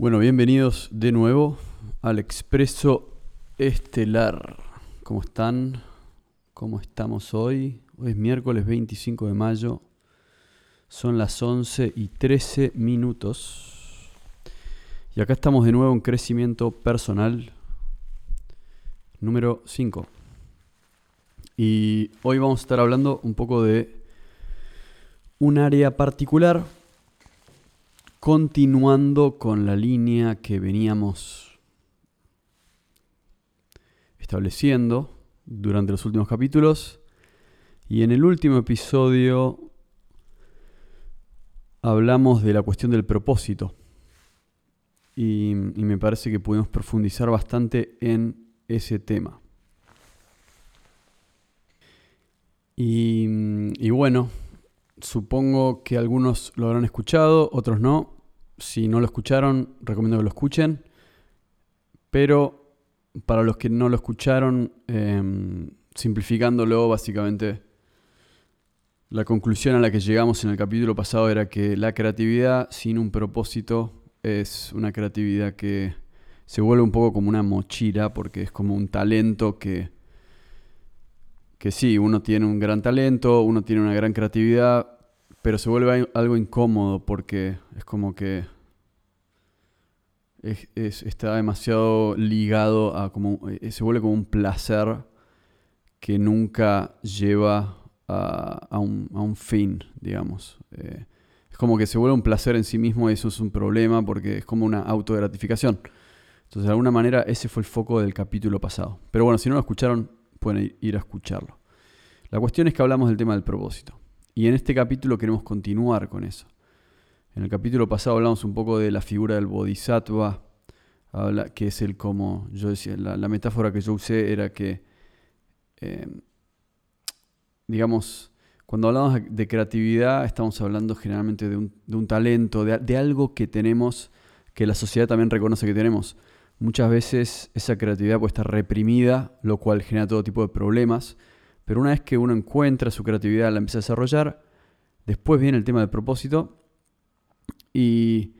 Bueno, bienvenidos de nuevo al Expreso Estelar. ¿Cómo están? ¿Cómo estamos hoy? Hoy es miércoles 25 de mayo. Son las 11 y 13 minutos. Y acá estamos de nuevo en crecimiento personal número 5. Y hoy vamos a estar hablando un poco de un área particular continuando con la línea que veníamos estableciendo durante los últimos capítulos. Y en el último episodio hablamos de la cuestión del propósito. Y, me parece que pudimos profundizar bastante en ese tema. Y, bueno, Supongo que algunos lo habrán escuchado, otros no. Si no lo escucharon, recomiendo que lo escuchen. Pero para los que no lo escucharon, em, simplificándolo, básicamente, la conclusión a la que llegamos en el capítulo pasado era que la creatividad sin un propósito es una creatividad que se vuelve un poco como una mochila, porque es como un talento que que sí, uno tiene un gran talento, uno tiene una gran creatividad, pero se vuelve algo incómodo porque es como que está demasiado ligado a como, eh, se vuelve como un placer que nunca lleva a, un, fin, digamos. Eh, es como que se vuelve un placer en sí mismo y eso es un problema porque es como una autogratificación. Entonces, de alguna manera, ese fue el foco del capítulo pasado. Pero bueno, si no lo escucharon, pueden ir a escucharlo. La cuestión es que hablamos del tema del propósito. Y en este capítulo queremos continuar con eso. En el capítulo pasado hablamos un poco de la figura del bodhisattva, que es el como, yo decía, la, metáfora que yo usé era que, em, digamos, cuando hablamos de creatividad estamos hablando generalmente de un, talento, de algo que tenemos, que la sociedad también reconoce que tenemos. Muchas veces esa creatividad puede estar reprimida, lo cual genera todo tipo de problemas. Pero una vez que uno encuentra su creatividad, la empieza a desarrollar, después viene el tema del propósito. Y,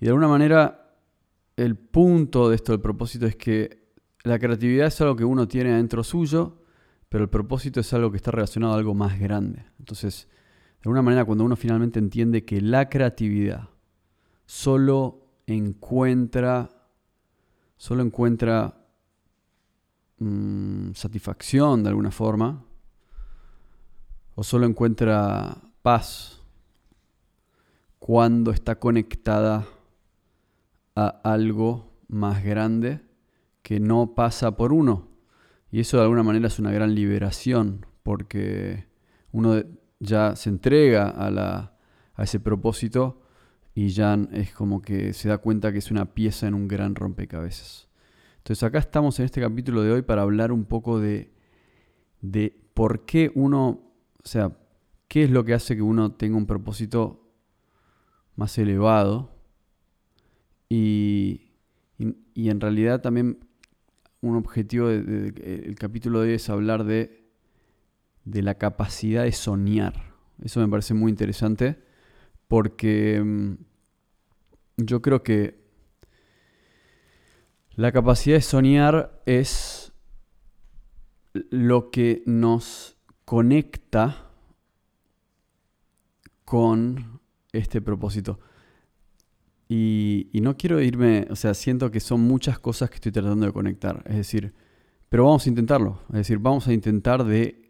de alguna manera, el punto de esto del propósito es que la creatividad es algo que uno tiene adentro suyo, pero el propósito es algo que está relacionado a algo más grande. Entonces, de alguna manera, cuando uno finalmente entiende que la creatividad solo encuentra, solo encuentra mm, satisfacción de alguna forma, o solo encuentra paz cuando está conectada a algo más grande que no pasa por uno. Y eso de alguna manera es una gran liberación, porque uno ya se entrega a, la, a ese propósito y ya es como que se da cuenta que es una pieza en un gran rompecabezas. Entonces acá estamos en este capítulo de hoy para hablar un poco de, de por qué uno o sea, ¿qué es lo que hace que uno tenga un propósito más elevado? Y, en realidad también un objetivo del capítulo de hoy es hablar de, de la capacidad de soñar. Eso me parece muy interesante porque mm, yo creo que la capacidad de soñar es lo que nos conecta con este propósito. Y, no quiero irme, o sea, siento que son muchas cosas que estoy tratando de conectar. Es decir, pero vamos a intentarlo. Es decir, vamos a intentar de,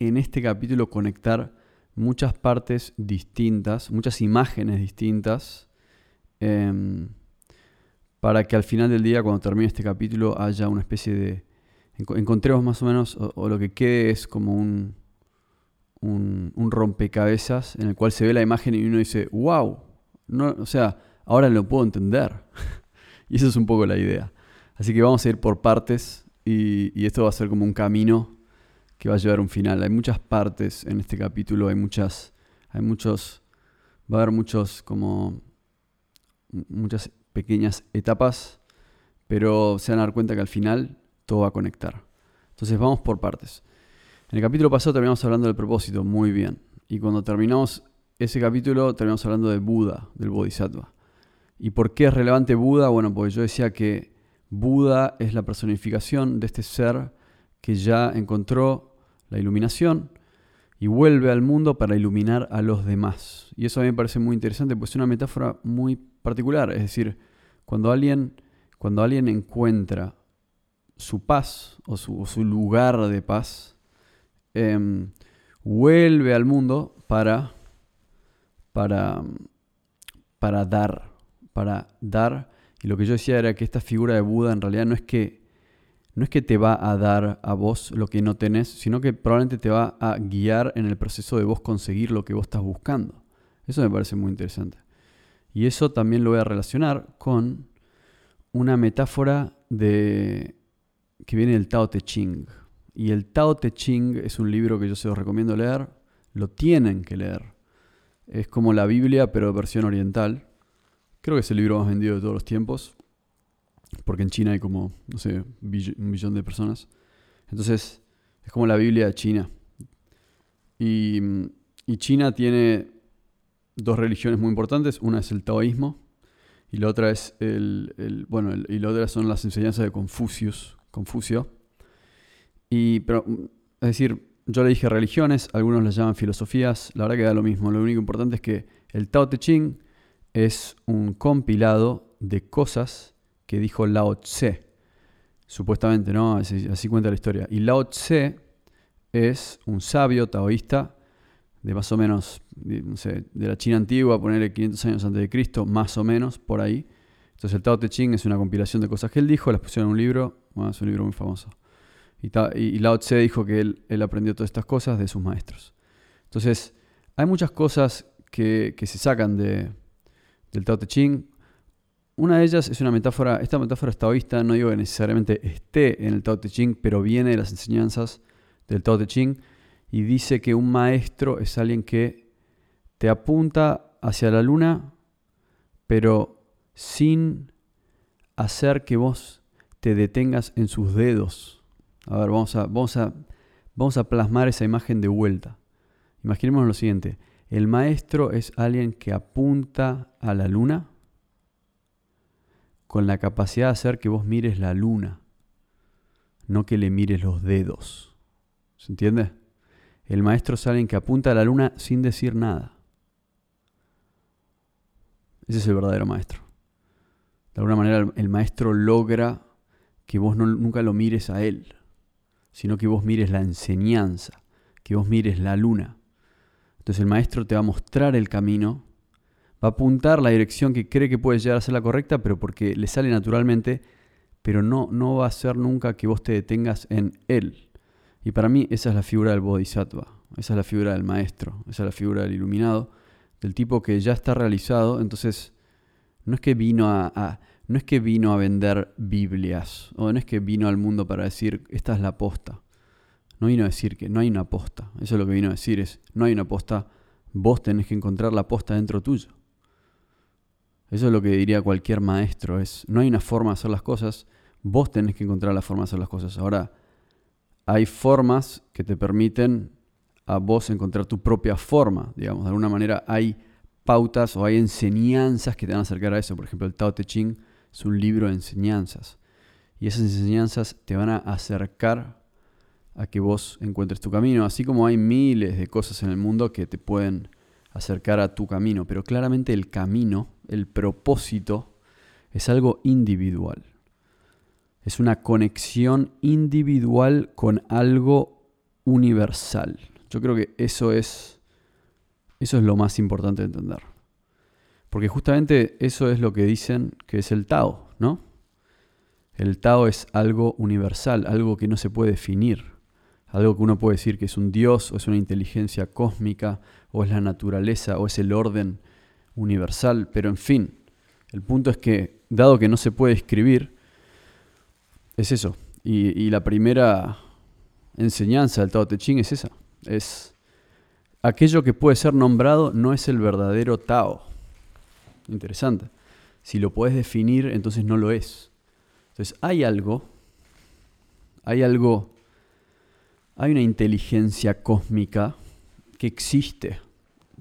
en este capítulo, conectar muchas partes distintas, muchas imágenes distintas, em, para que al final del día, cuando termine este capítulo, haya una especie de encontremos más o menos, o, lo que quede es como un, un, rompecabezas en el cual se ve la imagen y uno dice, wow, no, o sea, ahora lo puedo entender. y eso es un poco la idea. Así que vamos a ir por partes y, esto va a ser como un camino que va a llevar un final. Hay muchas partes en este capítulo, hay muchas, hay muchos, va a haber muchos como muchas pequeñas etapas, pero se van a dar cuenta que al final todo va a conectar. Entonces vamos por partes. En el capítulo pasado terminamos hablando del propósito, muy bien. Y cuando terminamos ese capítulo, terminamos hablando de Buda, del Bodhisattva. ¿Y por qué es relevante Buda? Bueno, porque yo decía que Buda es la personificación de este ser que ya encontró la iluminación y vuelve al mundo para iluminar a los demás. Y eso a mí me parece muy interesante, pues es una metáfora muy particular. Es decir, cuando alguien, cuando alguien encuentra su paz o su, lugar de paz, em, vuelve al mundo para, para, para dar, para dar. Y lo que yo decía era que esta figura de Buda en realidad no es que, no es que te va a dar a vos lo que no tenés, sino que probablemente te va a guiar en el proceso de vos conseguir lo que vos estás buscando. Eso me parece muy interesante. Y eso también lo voy a relacionar con una metáfora de, que viene del Tao Te Ching. Y el Tao Te Ching es un libro que yo se los recomiendo leer. Lo tienen que leer. Es como la Biblia, pero versión oriental. Creo que es el libro más vendido de todos los tiempos. Porque en China hay como, no sé, un millón de personas. Entonces, es como la Biblia de China. Y, China tiene dos religiones muy importantes. Una es el taoísmo y la otra es el, bueno, y la otra son las enseñanzas de Confucius, Confucio. Y, es decir, yo le dije religiones, algunos las llaman filosofías, la verdad que da lo mismo. Lo único importante es que el Tao Te Ching es un compilado de cosas que dijo Lao Tse. Supuestamente, ¿no? Así, cuenta la historia. Y Lao Tse es un sabio taoísta de más o menos, no sé, de la China antigua, ponerle 500 años antes de Cristo, más o menos, por ahí. Entonces el Tao Te Ching es una compilación de cosas que él dijo, las pusieron en un libro, bueno, es un libro muy famoso. Y, Lao Tse dijo que él, aprendió todas estas cosas de sus maestros. Entonces, hay muchas cosas que, se sacan de, del Tao Te Ching. Una de ellas es una metáfora, esta metáfora taoísta, no digo que necesariamente esté en el Tao Te Ching, pero viene de las enseñanzas del Tao Te Ching y dice que un maestro es alguien que te apunta hacia la luna, pero sin hacer que vos te detengas en sus dedos. A ver, vamos a, vamos a, vamos a plasmar esa imagen de vuelta. Imaginemos lo siguiente. El maestro es alguien que apunta a la luna con la capacidad de hacer que vos mires la luna, no que le mires los dedos. ¿Se entiende? El maestro es alguien que apunta a la luna sin decir nada. Ese es el verdadero maestro. De alguna manera el maestro logra que vos nunca lo mires a él, sino que vos mires la enseñanza, que vos mires la luna. Entonces el maestro te va a mostrar el camino, va a apuntar la dirección que cree que puede llegar a ser la correcta, pero porque le sale naturalmente, pero no, no va a ser nunca que vos te detengas en él. Y para mí esa es la figura del bodhisattva, esa es la figura del maestro, esa es la figura del iluminado, del tipo que ya está realizado, entonces no es que vino a, no es que vino a vender Biblias, o no es que vino al mundo para decir, esta es la posta. No vino a decir que no hay una posta, eso es lo que vino a decir, es, no hay una posta, vos tenés que encontrar la posta dentro tuyo. Eso es lo que diría cualquier maestro, es, no hay una forma de hacer las cosas, vos tenés que encontrar la forma de hacer las cosas. Ahora, hay formas que te permiten a vos encontrar tu propia forma, digamos. De alguna manera hay pautas o hay enseñanzas que te van a acercar a eso. Por ejemplo, el Tao Te Ching es un libro de enseñanzas. Y esas enseñanzas te van a acercar a que vos encuentres tu camino, así como hay miles de cosas en el mundo que te pueden acercar a tu camino, pero claramente el camino, el propósito, es algo individual es una conexión individual con algo universal. Yo creo que eso es, eso es lo más importante de entender. Porque justamente eso es lo que dicen que es el Tao, ¿no? El Tao es algo universal, algo que no se puede definir, algo que uno puede decir que es un Dios o es una inteligencia cósmica o es la naturaleza o es el orden universal, pero en fin, el punto es que dado que no se puede escribir, es eso. Y, la primera enseñanza del Tao Te Ching es esa. Es aquello que puede ser nombrado no es el verdadero Tao. Interesante. Si lo puedes definir, entonces no lo es. Entonces hay algo, hay algo, hay una inteligencia cósmica que existe,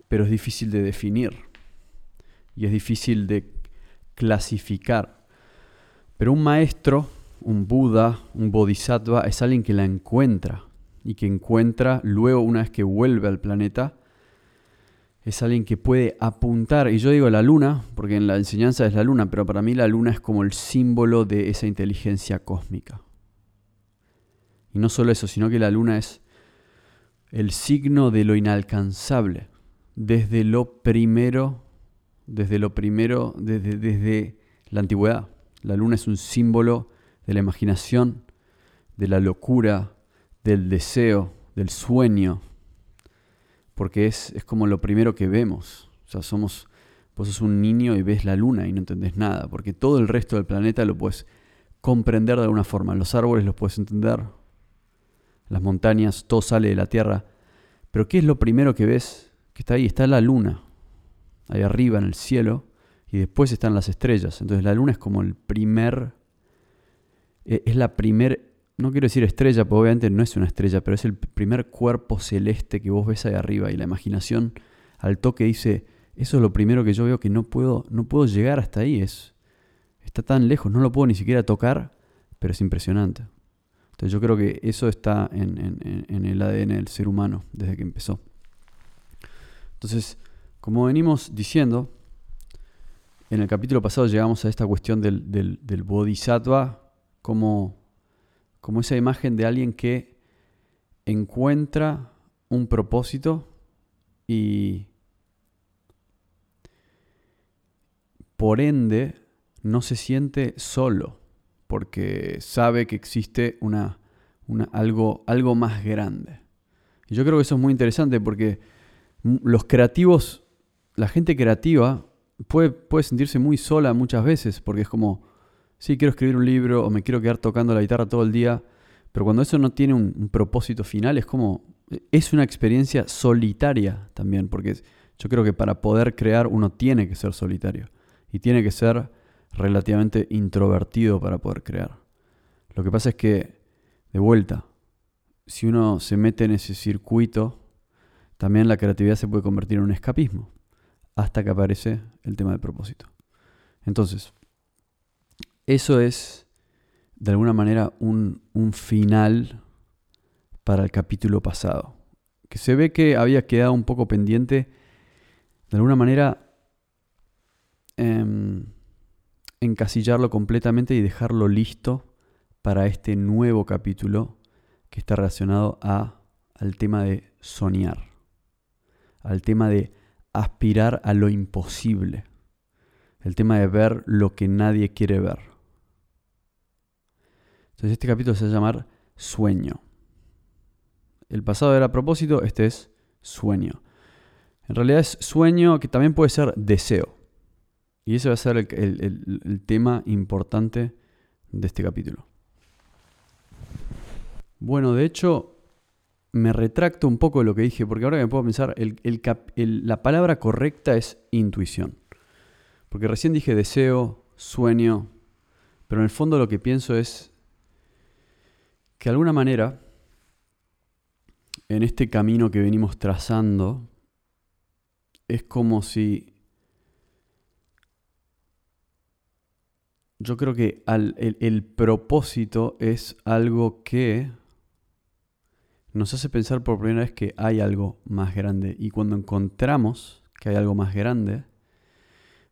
pero es difícil de definir. Y es difícil de clasificar. Pero un maestro, un Buda, un Bodhisattva, es alguien que la encuentra y que encuentra luego una vez que vuelve al planeta, es alguien que puede apuntar, y yo digo la luna, porque en la enseñanza es la luna, pero para mí la luna es como el símbolo de esa inteligencia cósmica. Y no solo eso, sino que la luna es el signo de lo inalcanzable, desde lo primero, desde lo primero, desde, desde la antigüedad. La luna es un símbolo de la imaginación, de la locura, del deseo, del sueño, porque es, es como lo primero que vemos. O sea, somos, vos sos un niño y ves la luna y no entendés nada, porque todo el resto del planeta lo puedes comprender de alguna forma. Los árboles los puedes entender, las montañas, todo sale de la tierra. Pero ¿qué es lo primero que ves? Que está ahí, está la luna, ahí arriba en el cielo, y después están las estrellas. Entonces la luna es como el primer, e, es la primer, no quiero decir estrella, porque obviamente no es una estrella, pero es el primer cuerpo celeste que vos ves ahí arriba y la imaginación al toque dice, eso es lo primero que yo veo que no puedo, no puedo llegar hasta ahí, es, está tan lejos, no lo puedo ni siquiera tocar, pero es impresionante. Entonces yo creo que eso está en, el ADN del ser humano desde que empezó. Entonces, como venimos diciendo, en el capítulo pasado llegamos a esta cuestión del, del, bodhisattva como, como esa imagen de alguien que encuentra un propósito y por ende no se siente solo porque sabe que existe una, algo, algo más grande. Y yo creo que eso es muy interesante porque los creativos, la gente creativa puede, sentirse muy sola muchas veces porque es como, sí, quiero escribir un libro o me quiero quedar tocando la guitarra todo el día, pero cuando eso no tiene un propósito final es como, es una experiencia solitaria también, porque yo creo que para poder crear uno tiene que ser solitario y tiene que ser relativamente introvertido para poder crear. Lo que pasa es que, de vuelta, si uno se mete en ese circuito, también la creatividad se puede convertir en un escapismo, hasta que aparece el tema del propósito. Entonces, eso es, de alguna manera, un, final para el capítulo pasado, que se ve que había quedado un poco pendiente, de alguna manera, em, encasillarlo completamente y dejarlo listo para este nuevo capítulo que está relacionado a, al tema de soñar, al tema de aspirar a lo imposible, el tema de ver lo que nadie quiere ver. Entonces este capítulo se va a llamar sueño. El pasado era propósito, este es sueño. En realidad es sueño que también puede ser deseo. Y ese va a ser el, tema importante de este capítulo. Bueno, de hecho, me retracto un poco de lo que dije, porque ahora me puedo pensar, la palabra correcta es intuición. Porque recién dije deseo, sueño, pero en el fondo lo que pienso es que de alguna manera, en este camino que venimos trazando, es como si yo creo que el, propósito es algo que nos hace pensar por primera vez que hay algo más grande. Y cuando encontramos que hay algo más grande,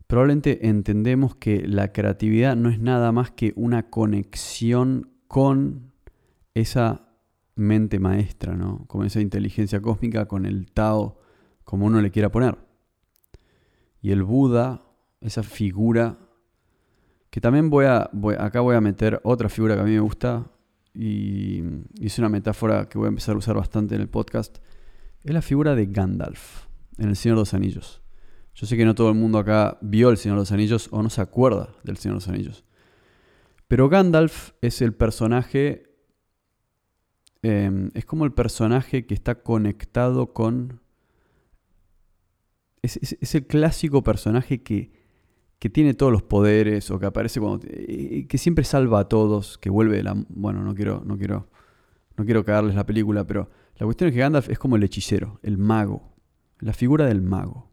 probablemente entendemos que la creatividad no es nada más que una conexión con esa mente maestra, ¿no? Con esa inteligencia cósmica, con el Tao, como uno le quiera poner. Y el Buda, esa figura que también voy a, acá voy a meter otra figura que a mí me gusta y, es una metáfora que voy a empezar a usar bastante en el podcast. Es la figura de Gandalf en El Señor de los Anillos. Yo sé que no todo el mundo acá vio El Señor de los Anillos o no se acuerda del Señor de los Anillos. Pero Gandalf es el personaje, em, es como el personaje que está conectado con... es el clásico personaje que que tiene todos los poderes o que aparece cuando que siempre salva a todos, que vuelve la bueno, no quiero no quiero no quiero cagarles la película, pero la cuestión es que Gandalf es como el hechicero, el mago, la figura del mago.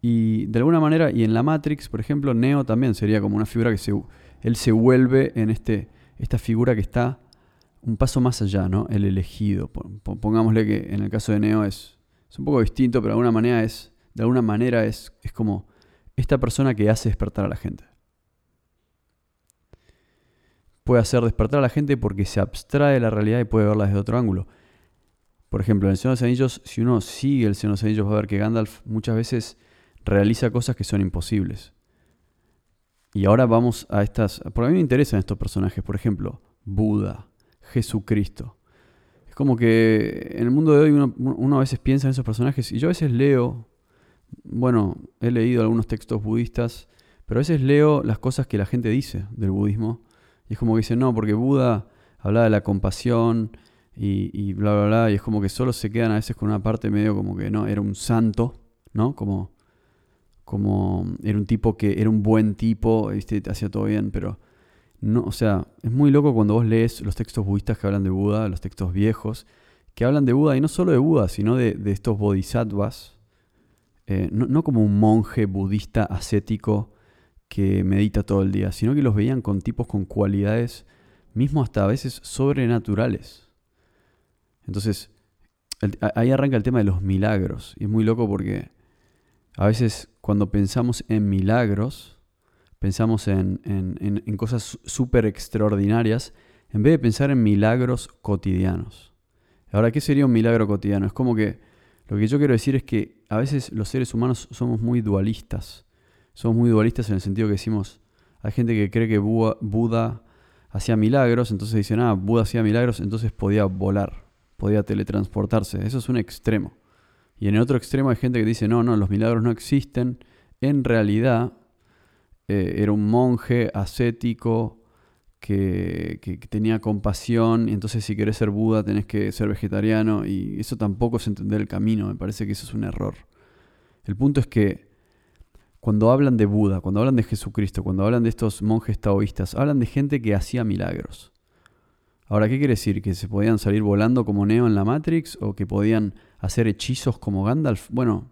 Y de alguna manera, y en la Matrix, por ejemplo, Neo también sería como una figura que se, él se vuelve en este, esta figura que está un paso más allá, ¿no? El elegido. Pongámosle que en el caso de Neo es, es un poco distinto, pero de alguna manera es, de alguna manera es, es como esta persona que hace despertar a la gente. Puede hacer despertar a la gente porque se abstrae de la realidad y puede verla desde otro ángulo. Por ejemplo, en el Señor de los Anillos, si uno sigue el Señor de los Anillos, va a ver que Gandalf muchas veces realiza cosas que son imposibles. Y ahora vamos a estas... Por a mí me interesan estos personajes, por ejemplo, Buda, Jesucristo. Es como que en el mundo de hoy uno, a veces piensa en esos personajes y yo a veces leo, bueno, he leído algunos textos budistas, pero a veces leo las cosas que la gente dice del budismo y es como que dicen, no, porque Buda hablaba de la compasión y, bla, bla, bla, y es como que solo se quedan a veces con una parte medio como que no, era un santo, ¿no? Como como era un tipo que era un buen tipo, ¿viste? hacía todo bien, pero no, o sea, es muy loco cuando vos lees los textos budistas que hablan de Buda, los textos viejos, que hablan de Buda, y no solo de Buda, sino de, estos bodhisattvas, eh, no, como un monje budista ascético que medita todo el día, sino que los veían con tipos con cualidades, mismo hasta a veces sobrenaturales. Entonces, ahí arranca el tema de los milagros, y es muy loco porque a veces cuando pensamos en milagros, pensamos en, cosas súper extraordinarias, en vez de pensar en milagros cotidianos. Ahora, ¿qué sería un milagro cotidiano? Es como que lo que yo quiero decir es que a veces los seres humanos somos muy dualistas. Somos muy dualistas en el sentido que decimos, hay gente que cree que Buda, hacía milagros, entonces dicen, ah, Buda hacía milagros, entonces podía volar, podía teletransportarse. Eso es un extremo. Y en el otro extremo hay gente que dice, no, no, los milagros no existen. En realidad eh, era un monje ascético que, tenía compasión y entonces si querés ser Buda tenés que ser vegetariano y eso tampoco es entender el camino, me parece que eso es un error. El punto es que cuando hablan de Buda, cuando hablan de Jesucristo, cuando hablan de estos monjes taoístas, hablan de gente que hacía milagros. Ahora, ¿qué quiere decir? ¿Que se podían salir volando como Neo en la Matrix o que podían hacer hechizos como Gandalf? Bueno,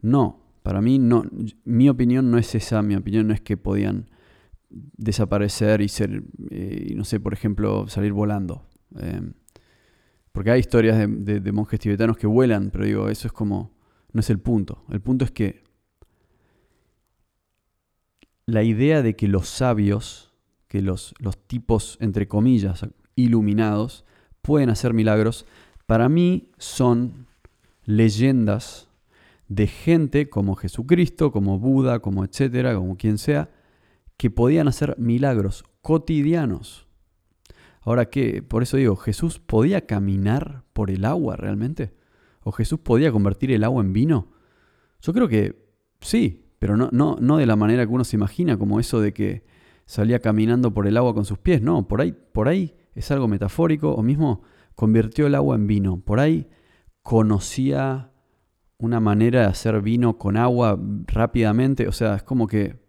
no. Para mí, no. Mi opinión no es esa. Mi opinión no es que podían desaparecer y ser, eh, no sé, por ejemplo, salir volando. Em, porque hay historias de, de, monjes tibetanos que vuelan, pero digo, eso es como, no es el punto. El punto es que la idea de que los sabios, que los, los tipos, entre comillas, iluminados, pueden hacer milagros, para mí son leyendas de gente como Jesucristo, como Buda, como etcétera, como quien sea, que podían hacer milagros cotidianos. Ahora que, por eso digo, ¿Jesús podía caminar por el agua realmente? ¿O Jesús podía convertir el agua en vino? Yo creo que sí, pero no, no, no de la manera que uno se imagina, como eso de que salía caminando por el agua con sus pies. No, por ahí, por ahí es algo metafórico, o mismo convirtió el agua en vino. Por ahí conocía una manera de hacer vino con agua rápidamente. O sea, es como que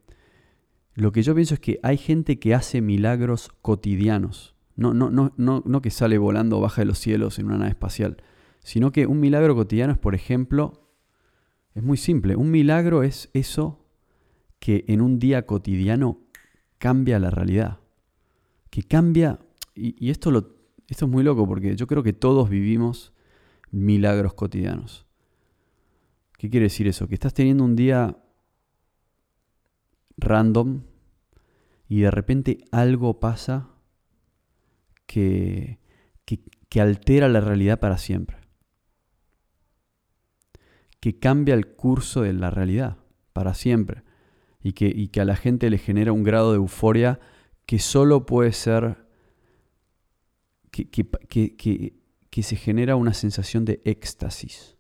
lo que yo pienso es que hay gente que hace milagros cotidianos. No, no, no, no, no que sale volando baja de los cielos en una nave espacial, sino que un milagro cotidiano es, por ejemplo, es muy simple. Un milagro es eso que en un día cotidiano cambia la realidad. Que cambia, y, esto, lo, esto es muy loco porque yo creo que todos vivimos milagros cotidianos. ¿Qué quiere decir eso? Que estás teniendo un día random y de repente algo pasa que, que, altera la realidad para siempre. Que cambia el curso de la realidad para siempre. Y que, y que a la gente le genera un grado de euforia que solo puede ser que, que, que se genera una sensación de éxtasis.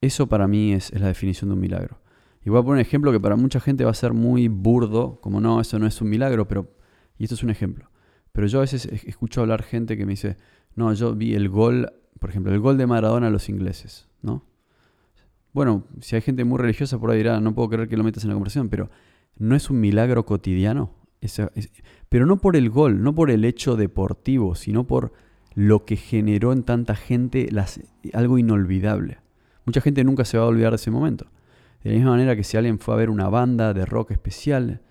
Eso para mí es, la definición de un milagro. Y voy a poner un ejemplo que para mucha gente va a ser muy burdo, como no, eso no es un milagro, pero, y esto es un ejemplo. Pero yo a veces escucho hablar gente que me dice, no, yo vi el gol, por ejemplo, el gol de Maradona a los ingleses, ¿no? Bueno, si hay gente muy religiosa por ahí dirá, no puedo creer que lo metas en la conversación, pero ¿no es un milagro cotidiano? pero no por el gol, no por el hecho deportivo, sino por lo que generó en tanta gente algo inolvidable. Mucha gente nunca se va a olvidar de ese momento. De la misma manera que si alguien fue a ver una banda de rock especial,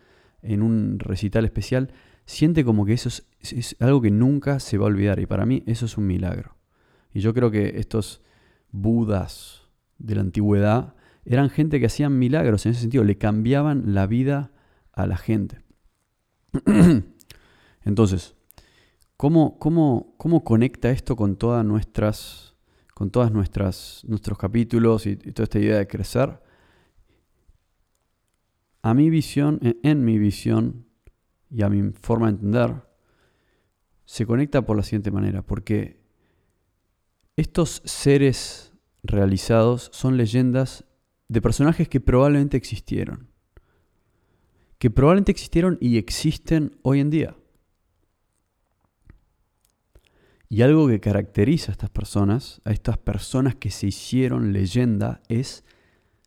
en un recital especial, siente como que eso es, algo que nunca se va a olvidar. Y para mí eso es un milagro. Y yo creo que estos budas de la antigüedad eran gente que hacían milagros en ese sentido, le cambiaban la vida a la gente. Entonces, ¿cómo, cómo, cómo conecta esto con todas nuestras, con todas nuestras, nuestros capítulos y, toda esta idea de crecer? A mi visión, en mi visión y a mi forma de entender, se conecta por la siguiente manera, porque estos seres realizados son leyendas de personajes que probablemente existieron. Que probablemente existieron y existen hoy en día. Y algo que caracteriza a estas personas, a estas personas que se hicieron leyenda, es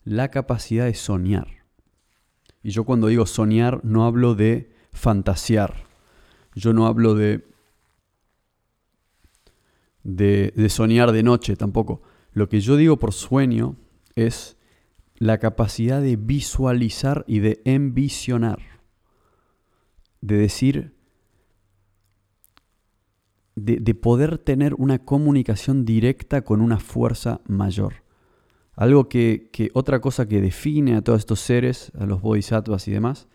la capacidad de soñar. Y yo cuando digo soñar no hablo de fantasear. Yo no hablo de, de, de soñar de noche tampoco. Lo que yo digo por sueño es la capacidad de visualizar y de envisionar. De decir, de, poder tener una comunicación directa con una fuerza mayor. Algo que, que, otra cosa que define a todos estos seres, a los bodhisattvas y demás,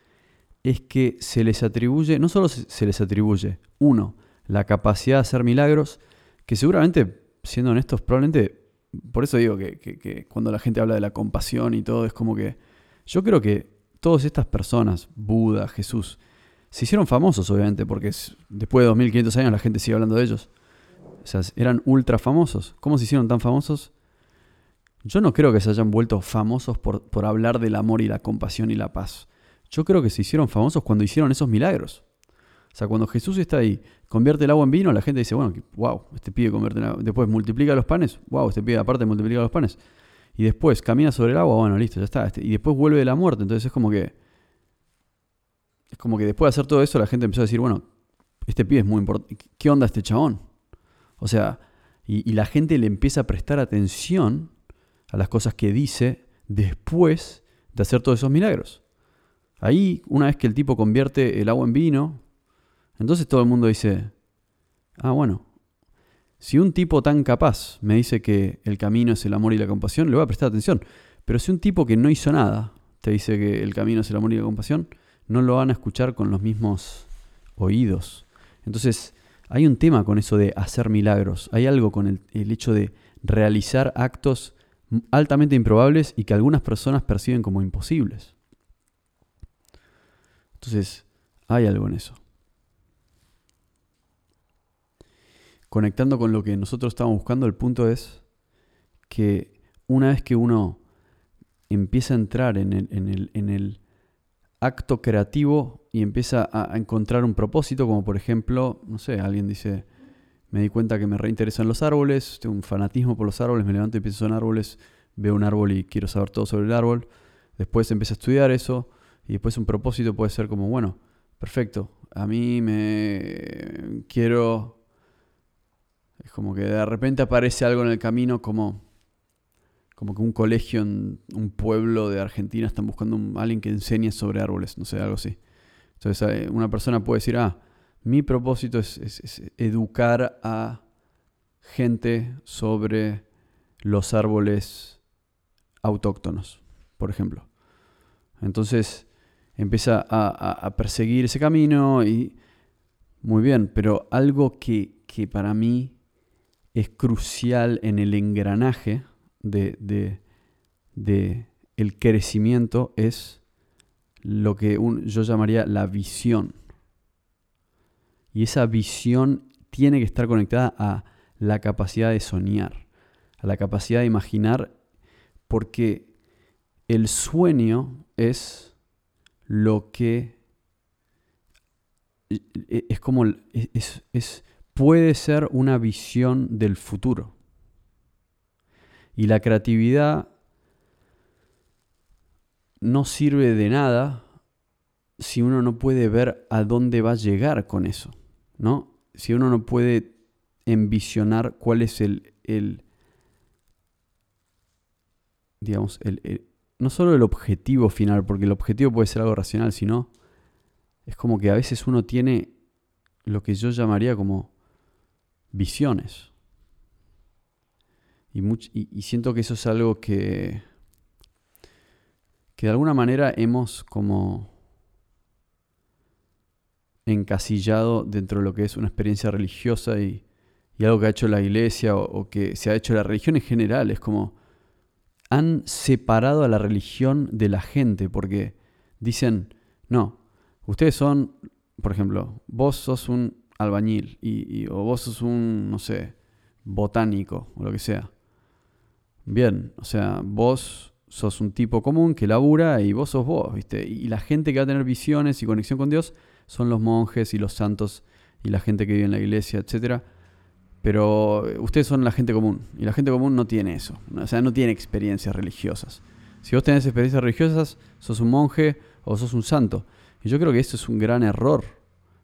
es que se les atribuye, no solo se les atribuye, uno, la capacidad de hacer milagros, que seguramente, siendo honestos, probablemente por eso digo que, cuando la gente habla de la compasión y todo, es como que yo creo que todas estas personas, Buda, Jesús, se hicieron famosos, obviamente, porque después de 2500 años la gente sigue hablando de ellos. O sea, eran ultra famosos. ¿Cómo se hicieron tan famosos? Yo no creo que se hayan vuelto famosos por, por hablar del amor y la compasión y la paz. Yo creo que se hicieron famosos cuando hicieron esos milagros. O sea, cuando Jesús está ahí, convierte el agua en vino, la gente dice, bueno, wow, este pibe convierte agua. Después multiplica los panes, wow, este pibe aparte multiplica los panes. Y después camina sobre el agua, bueno, listo, ya está. Este, y después vuelve de la muerte. Entonces es como que. Es como que después de hacer todo eso, la gente empezó a decir, bueno, este pibe es muy importante. ¿Qué onda este chabón? O sea, y la gente le empieza a prestar atención a las cosas que dice después de hacer todos esos milagros. Ahí, una vez que el tipo convierte el agua en vino, entonces todo el mundo dice, ah, bueno, si un tipo tan capaz me dice que el camino es el amor y la compasión, le voy a prestar atención. Pero si un tipo que no hizo nada te dice que el camino es el amor y la compasión, no lo van a escuchar con los mismos oídos. Entonces, hay un tema con eso de hacer milagros. Hay algo con el, el hecho de realizar actos altamente improbables y que algunas personas perciben como imposibles. Entonces, hay algo en eso. conectando con lo que nosotros estamos buscando, el punto es que una vez que uno empieza a entrar en el, acto creativo y empieza a, encontrar un propósito, como por ejemplo, no sé, alguien dice, me di cuenta que me reinteresan los árboles, tengo un fanatismo por los árboles, me levanto y pienso en árboles, veo un árbol y quiero saber todo sobre el árbol, después empieza a estudiar eso y después un propósito puede ser como, bueno, perfecto, a mí me quiero es como que de repente aparece algo en el camino como, como que un colegio en un pueblo de Argentina están buscando a alguien que enseñe sobre árboles, no sé, algo así. Entonces eh, una persona puede decir, ah, mi propósito es, educar a gente sobre los árboles autóctonos, por ejemplo. Entonces empieza a, perseguir ese camino y muy bien, pero algo que, que para mí es crucial en el engranaje de, el crecimiento es lo que yo llamaría la visión. Y esa visión tiene que estar conectada a la capacidad de soñar, a la capacidad de imaginar, porque el sueño es lo que e, e, es como es, es, puede ser una visión del futuro. Y la creatividad no sirve de nada si uno no puede ver a dónde va a llegar con eso, ¿no? Si uno no puede envisionar cuál es el, el, digamos, no solo el objetivo final, porque el objetivo puede ser algo racional, sino es como que a veces uno tiene lo que yo llamaría como visiones. Y, siento que eso es algo que, que de alguna manera hemos como encasillado dentro de lo que es una experiencia religiosa y, algo que ha hecho la iglesia o, que se ha hecho la religión en general. Es como han separado a la religión de la gente porque dicen, no, ustedes son, por ejemplo, vos sos un albañil y, o vos sos un, no sé, botánico o lo que sea. Bien, o sea, vos sos un tipo común que labura y vos sos vos, ¿viste? Y la gente que va a tener visiones y conexión con Dios son los monjes y los santos y la gente que vive en la iglesia, etc. Pero ustedes son la gente común y la gente común no tiene eso, o sea, no tiene experiencias religiosas. Si vos tenés experiencias religiosas, sos un monje o sos un santo. Y yo creo que esto es un gran error.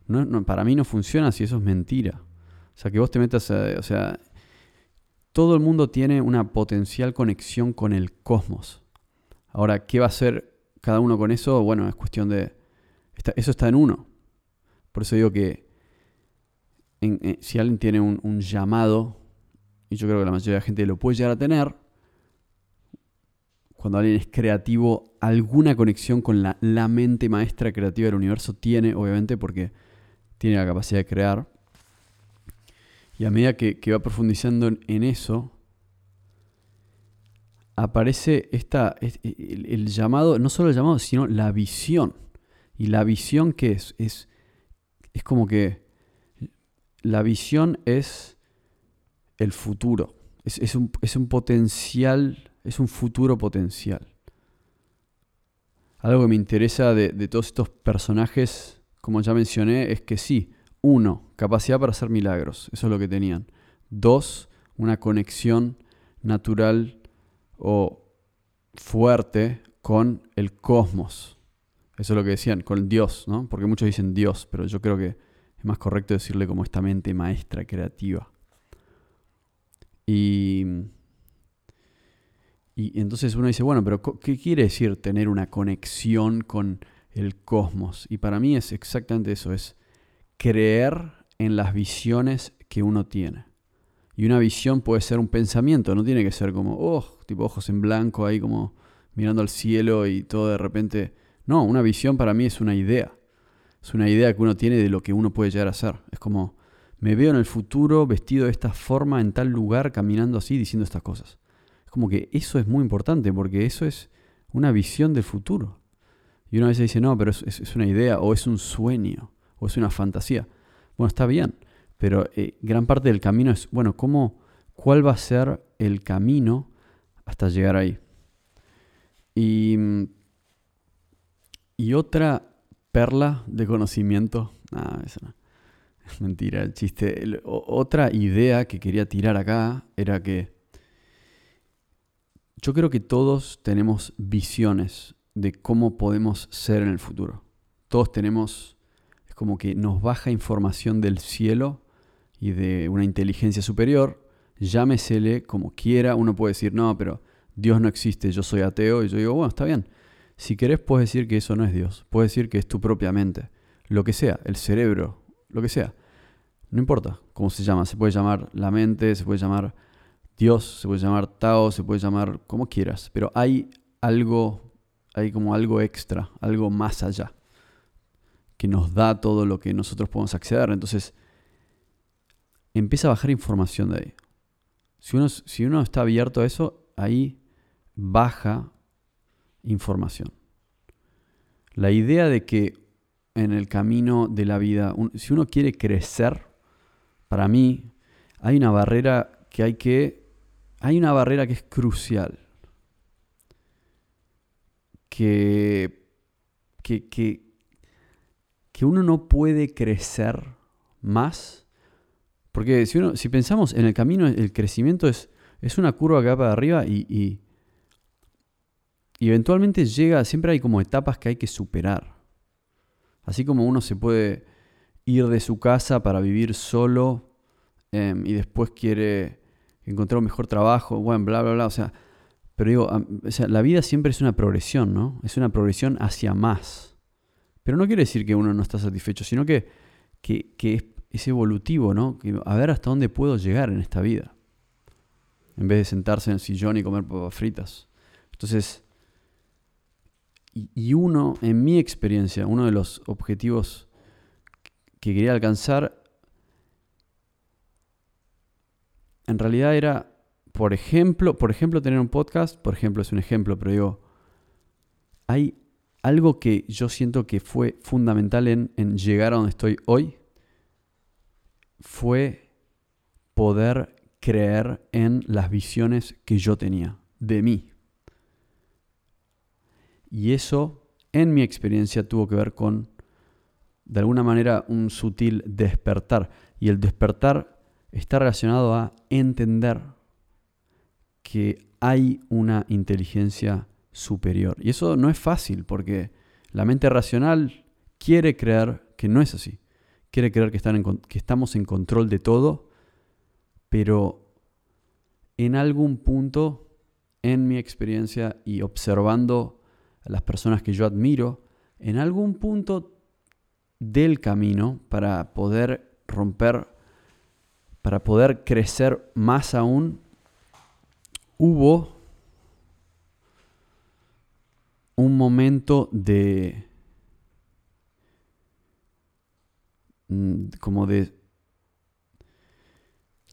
No, para mí no funciona si eso es mentira. O sea, que vos te metas, o sea, todo el mundo tiene una potencial conexión con el cosmos. Ahora, ¿qué va a hacer cada uno con eso? Bueno, es cuestión de... eso está en uno. Por eso digo que eh, si alguien tiene un, llamado, y yo creo que la mayoría de la gente lo puede llegar a tener, cuando alguien es creativo, alguna conexión con la, mente maestra creativa del universo tiene, obviamente, porque tiene la capacidad de crear. Y a medida que, va profundizando en, eso, aparece esta, el, llamado, no solo el llamado, sino la visión. Y la visión que es, es como que la visión es el futuro. Es, un, potencial, es un futuro potencial. Algo que me interesa de, de todos estos personajes, como ya mencioné, es que sí, uno, capacidad para hacer milagros, eso es lo que tenían. Dos, una conexión natural o fuerte con el cosmos. Eso es lo que decían, con Dios, ¿no? Porque muchos dicen Dios, pero yo creo que es más correcto decirle como esta mente maestra creativa. Y, y entonces uno dice, bueno, pero ¿qué quiere decir tener una conexión con el cosmos? Y para mí es exactamente eso, es creer en las visiones que uno tiene. Y una visión puede ser un pensamiento, no tiene que ser como, oh, tipo ojos en blanco ahí como mirando al cielo y todo de repente. No, una visión para mí es una idea. Es una idea que uno tiene de lo que uno puede llegar a ser. Es como, me veo en el futuro vestido de esta forma, en tal lugar, caminando así, diciendo estas cosas. Es como que eso es muy importante porque eso es una visión del futuro. Y una vez dice, no, pero es una idea o es un sueño o es una fantasía. Bueno, está bien, pero eh, gran parte del camino es, bueno, ¿cómo, ¿cuál va a ser el camino hasta llegar ahí? Y, y otra perla de conocimiento, ah, eso no, mentira, el chiste. otra idea que quería tirar acá era que yo creo que todos tenemos visiones de cómo podemos ser en el futuro. Todos tenemos es como que nos baja información del cielo y de una inteligencia superior, llámesele como quiera, uno puede decir, no, pero Dios no existe, yo soy ateo, y yo digo, bueno, está bien. Si querés, puedes decir que eso no es Dios, puedes decir que es tu propia mente, lo que sea, el cerebro, lo que sea. No importa cómo se llama, se puede llamar la mente, se puede llamar Dios, se puede llamar Tao, se puede llamar como quieras, pero hay algo, hay como algo extra, algo más allá que nos da todo lo que nosotros podemos acceder. Entonces, empieza a bajar información de ahí. Si uno, si uno está abierto a eso, ahí baja información. La idea de que en el camino de la vida, si uno quiere crecer, para mí hay una barrera que hay que, hay una barrera que es crucial, que, que, que, que uno no puede crecer más. Porque si, uno, si pensamos en el camino, el crecimiento es, es una curva que va para arriba y, y, eventualmente llega, siempre hay como etapas que hay que superar. Así como uno se puede ir de su casa para vivir solo em, y después quiere encontrar un mejor trabajo, bueno, bla, bla, bla. O sea, Pero digo, o sea, la vida siempre es una progresión, ¿no? Es una progresión hacia más. Pero no quiere decir que uno no está satisfecho, sino que, que, es, evolutivo, ¿no? A ver hasta dónde puedo llegar en esta vida. En vez de sentarse en el sillón y comer papas fritas. Entonces, y uno, en mi experiencia, uno de los objetivos que quería alcanzar, en realidad era por ejemplo, por ejemplo, tener un podcast, por ejemplo, es un ejemplo, pero digo, hay algo que yo siento que fue fundamental en, en llegar a donde estoy hoy, fue poder creer en las visiones que yo tenía de mí. Y eso, en mi experiencia, tuvo que ver con, de alguna manera, un sutil despertar. Y el despertar está relacionado a entender que hay una inteligencia superior. Y eso no es fácil porque la mente racional quiere creer que no es así. Quiere creer que, que estamos en control de todo, pero en algún punto, en mi experiencia y observando las personas que yo admiro, en algún punto del camino para poder romper, para poder crecer más aún, hubo un momento de mm, como de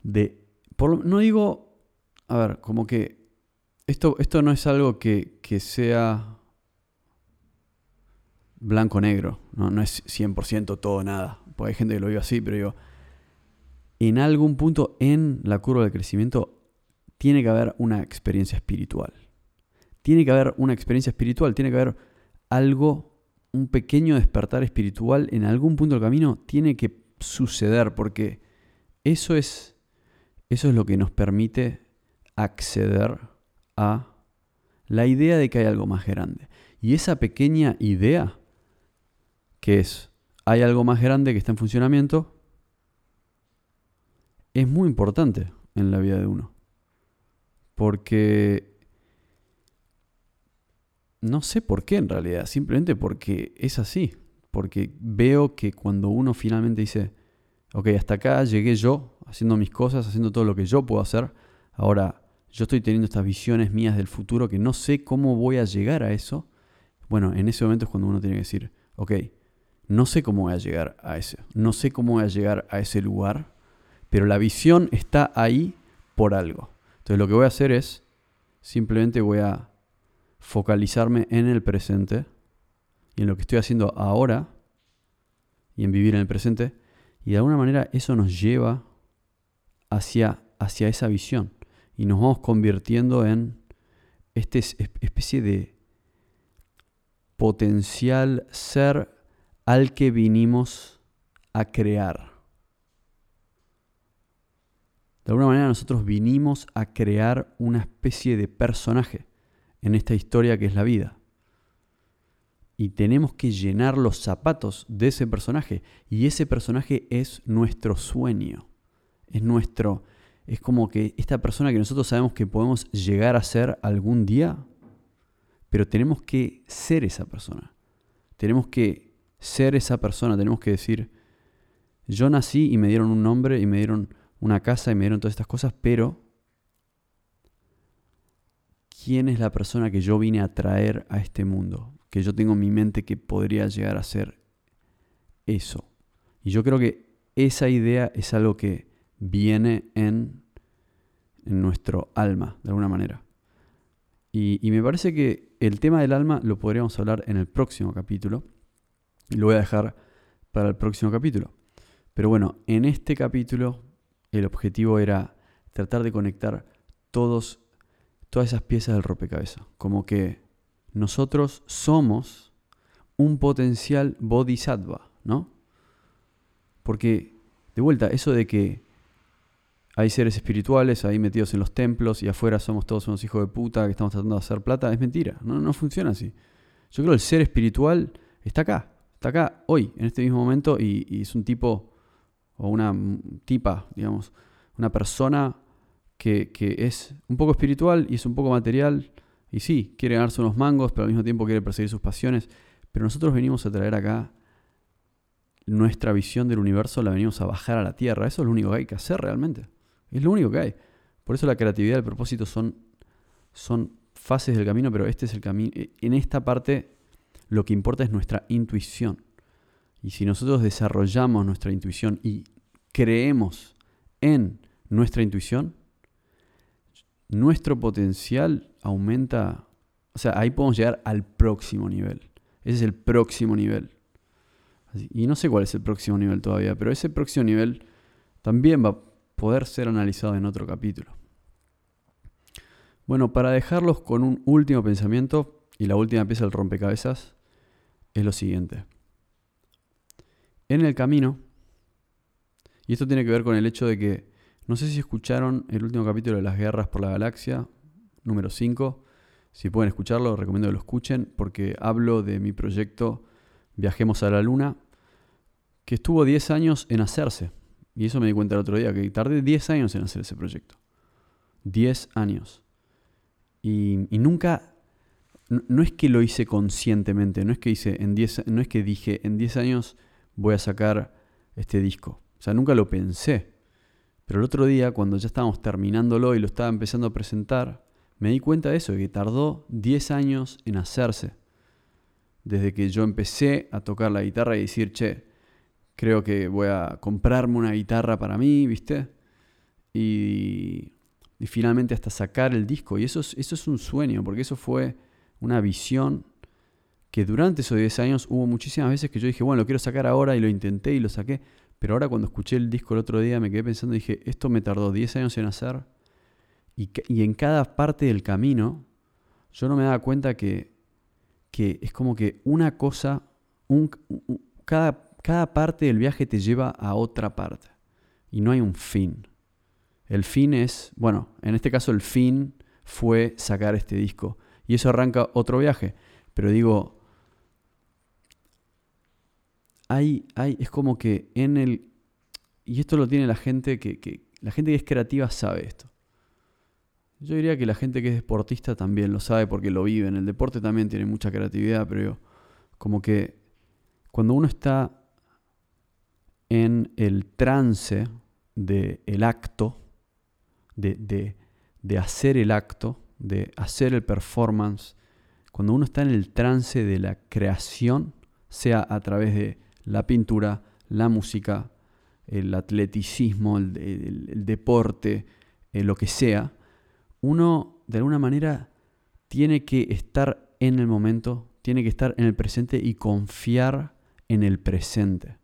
de no digo a ver como que esto, esto no es algo que, que sea blanco negro no, no es 100% todo nada porque hay gente que lo vive así pero digo en algún punto en la curva de crecimiento tiene que haber una experiencia espiritual. Tiene que haber una experiencia espiritual, tiene que haber algo, un pequeño despertar espiritual en algún punto del camino, tiene que suceder porque eso es, eso es lo que nos permite acceder a la idea de que hay algo más grande. Y esa pequeña idea, que es, hay algo más grande que está en funcionamiento, es muy importante en la vida de uno. Porque no sé por qué en realidad, simplemente porque es así. Porque veo que cuando uno finalmente dice, ok, hasta acá llegué yo, haciendo mis cosas, haciendo todo lo que yo puedo hacer, ahora yo estoy teniendo estas visiones mías del futuro que no sé cómo voy a llegar a eso. Bueno, en ese momento es cuando uno tiene que decir, ok, no sé cómo voy a llegar a eso, no sé cómo voy a llegar a ese lugar, pero la visión está ahí por algo. Entonces lo que voy a hacer es, simplemente voy a focalizarme en el presente y en lo que estoy haciendo ahora y en vivir en el presente. Y de alguna manera eso nos lleva hacia, hacia esa visión y nos vamos convirtiendo en esta especie de potencial ser al que vinimos a crear. De alguna manera nosotros vinimos a crear una especie de personaje en esta historia que es la vida. Y tenemos que llenar los zapatos de ese personaje. Y ese personaje es nuestro sueño. Es nuestro. Es como que esta persona que nosotros sabemos que podemos llegar a ser algún día. Pero tenemos que ser esa persona. Tenemos que ser esa persona. Tenemos que decir. Yo nací y me dieron un nombre y me dieron una casa y me dieron todas estas cosas, pero ¿quién es la persona que yo vine a traer a este mundo? Que yo tengo en mi mente que podría llegar a ser eso. Y yo creo que esa idea es algo que viene en, en nuestro alma, de alguna manera. Y, y, me parece que el tema del alma lo podríamos hablar en el próximo capítulo. Lo voy a dejar para el próximo capítulo. Pero bueno, en este capítulo el objetivo era tratar de conectar todos, todas esas piezas del rompecabezas. Como que nosotros somos un potencial bodhisattva, ¿no? Porque, de vuelta, eso de que hay seres espirituales ahí metidos en los templos y afuera somos todos unos hijos de puta que estamos tratando de hacer plata, es mentira. No, no funciona así. Yo creo que el ser espiritual está acá, está acá hoy, en este mismo momento, y es un tipo o una tipa, digamos, una persona que, es un poco espiritual y es un poco material. Y sí, quiere ganarse unos mangos, pero al mismo tiempo quiere perseguir sus pasiones. Pero nosotros venimos a traer acá nuestra visión del universo, la venimos a bajar a la tierra. Eso es lo único que hay que hacer realmente. Es lo único que hay. Por eso la creatividad y el propósito son, son fases del camino, pero este es el camino. En esta parte lo que importa es nuestra intuición. Y si nosotros desarrollamos nuestra intuición y creemos en nuestra intuición, nuestro potencial aumenta, o sea, ahí podemos llegar al próximo nivel. Ese es el próximo nivel. Y no sé cuál es el próximo nivel todavía, pero ese próximo nivel también va a poder ser analizado en otro capítulo. Bueno, para dejarlos con un último pensamiento y la última pieza del rompecabezas, es lo siguiente. En el camino, y esto tiene que ver con el hecho de que no sé si escucharon el último capítulo de las guerras por la galaxia, número 5. Si pueden escucharlo, recomiendo que lo escuchen porque hablo de mi proyecto Viajemos a la Luna, que estuvo 10 años en hacerse. Y eso me di cuenta el otro día, que tardé 10 años en hacer ese proyecto. 10 años. Y, nunca, no, es que lo hice conscientemente, no es que, hice en 10, no es que dije, en 10 años voy a sacar este disco. O sea, nunca lo pensé. Pero el otro día, cuando ya estábamos terminándolo y lo estaba empezando a presentar, me di cuenta de eso, que tardó 10 años en hacerse. Desde que yo empecé a tocar la guitarra y decir, che, creo que voy a comprarme una guitarra para mí, ¿viste? Y, finalmente hasta sacar el disco. Y eso es, eso es un sueño, porque eso fue una visión que durante esos 10 años hubo muchísimas veces que yo dije, bueno, lo quiero sacar ahora y lo intenté y lo saqué. Pero ahora cuando escuché el disco el otro día me quedé pensando y dije, esto me tardó 10 años en hacer. Y, en cada parte del camino yo no me daba cuenta que, es como que una cosa, un, cada, cada parte del viaje te lleva a otra parte. Y no hay un fin. El fin es, bueno, en este caso el fin fue sacar este disco. Y eso arranca otro viaje. Pero digo, hay, hay, es como que en el... Y esto lo tiene la gente que, La gente que es creativa sabe esto. Yo diría que la gente que es deportista también lo sabe porque lo vive. En el deporte también tiene mucha creatividad, pero como que cuando uno está en el trance del el acto, de, de, hacer el acto, de hacer el performance, cuando uno está en el trance de la creación, sea a través de la pintura, la música, el atleticismo, el, deporte, eh, lo que sea, uno de alguna manera tiene que estar en el momento, tiene que estar en el presente y confiar en el presente.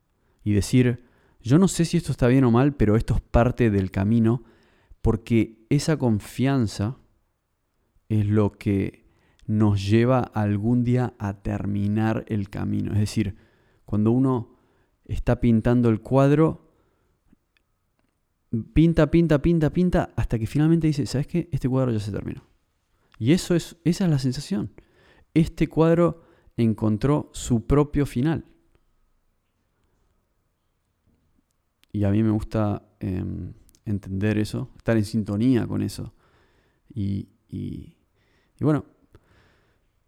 Y decir, yo no sé si esto está bien o mal, pero esto es parte del camino, porque esa confianza es lo que nos lleva algún día a terminar el camino. Es decir, cuando uno está pintando el cuadro, pinta, pinta, pinta, pinta, hasta que finalmente dice, ¿sabes qué? Este cuadro ya se terminó. Y eso es, esa es la sensación. Este cuadro encontró su propio final. Y a mí me gusta em, entender eso, estar en sintonía con eso. y, y bueno,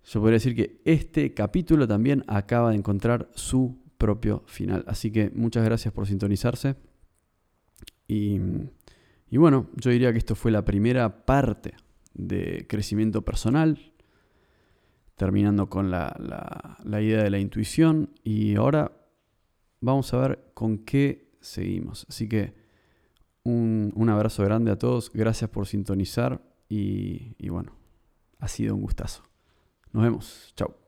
yo podría decir que este capítulo también acaba de encontrar su propio final. Así que muchas gracias por sintonizarse. Y, bueno, yo diría que esto fue la primera parte de crecimiento personal, terminando con la, idea de la intuición. Y ahora vamos a ver con qué seguimos. Así que un, abrazo grande a todos, gracias por sintonizar y, y bueno, ha sido un gustazo. Nos vemos, chao.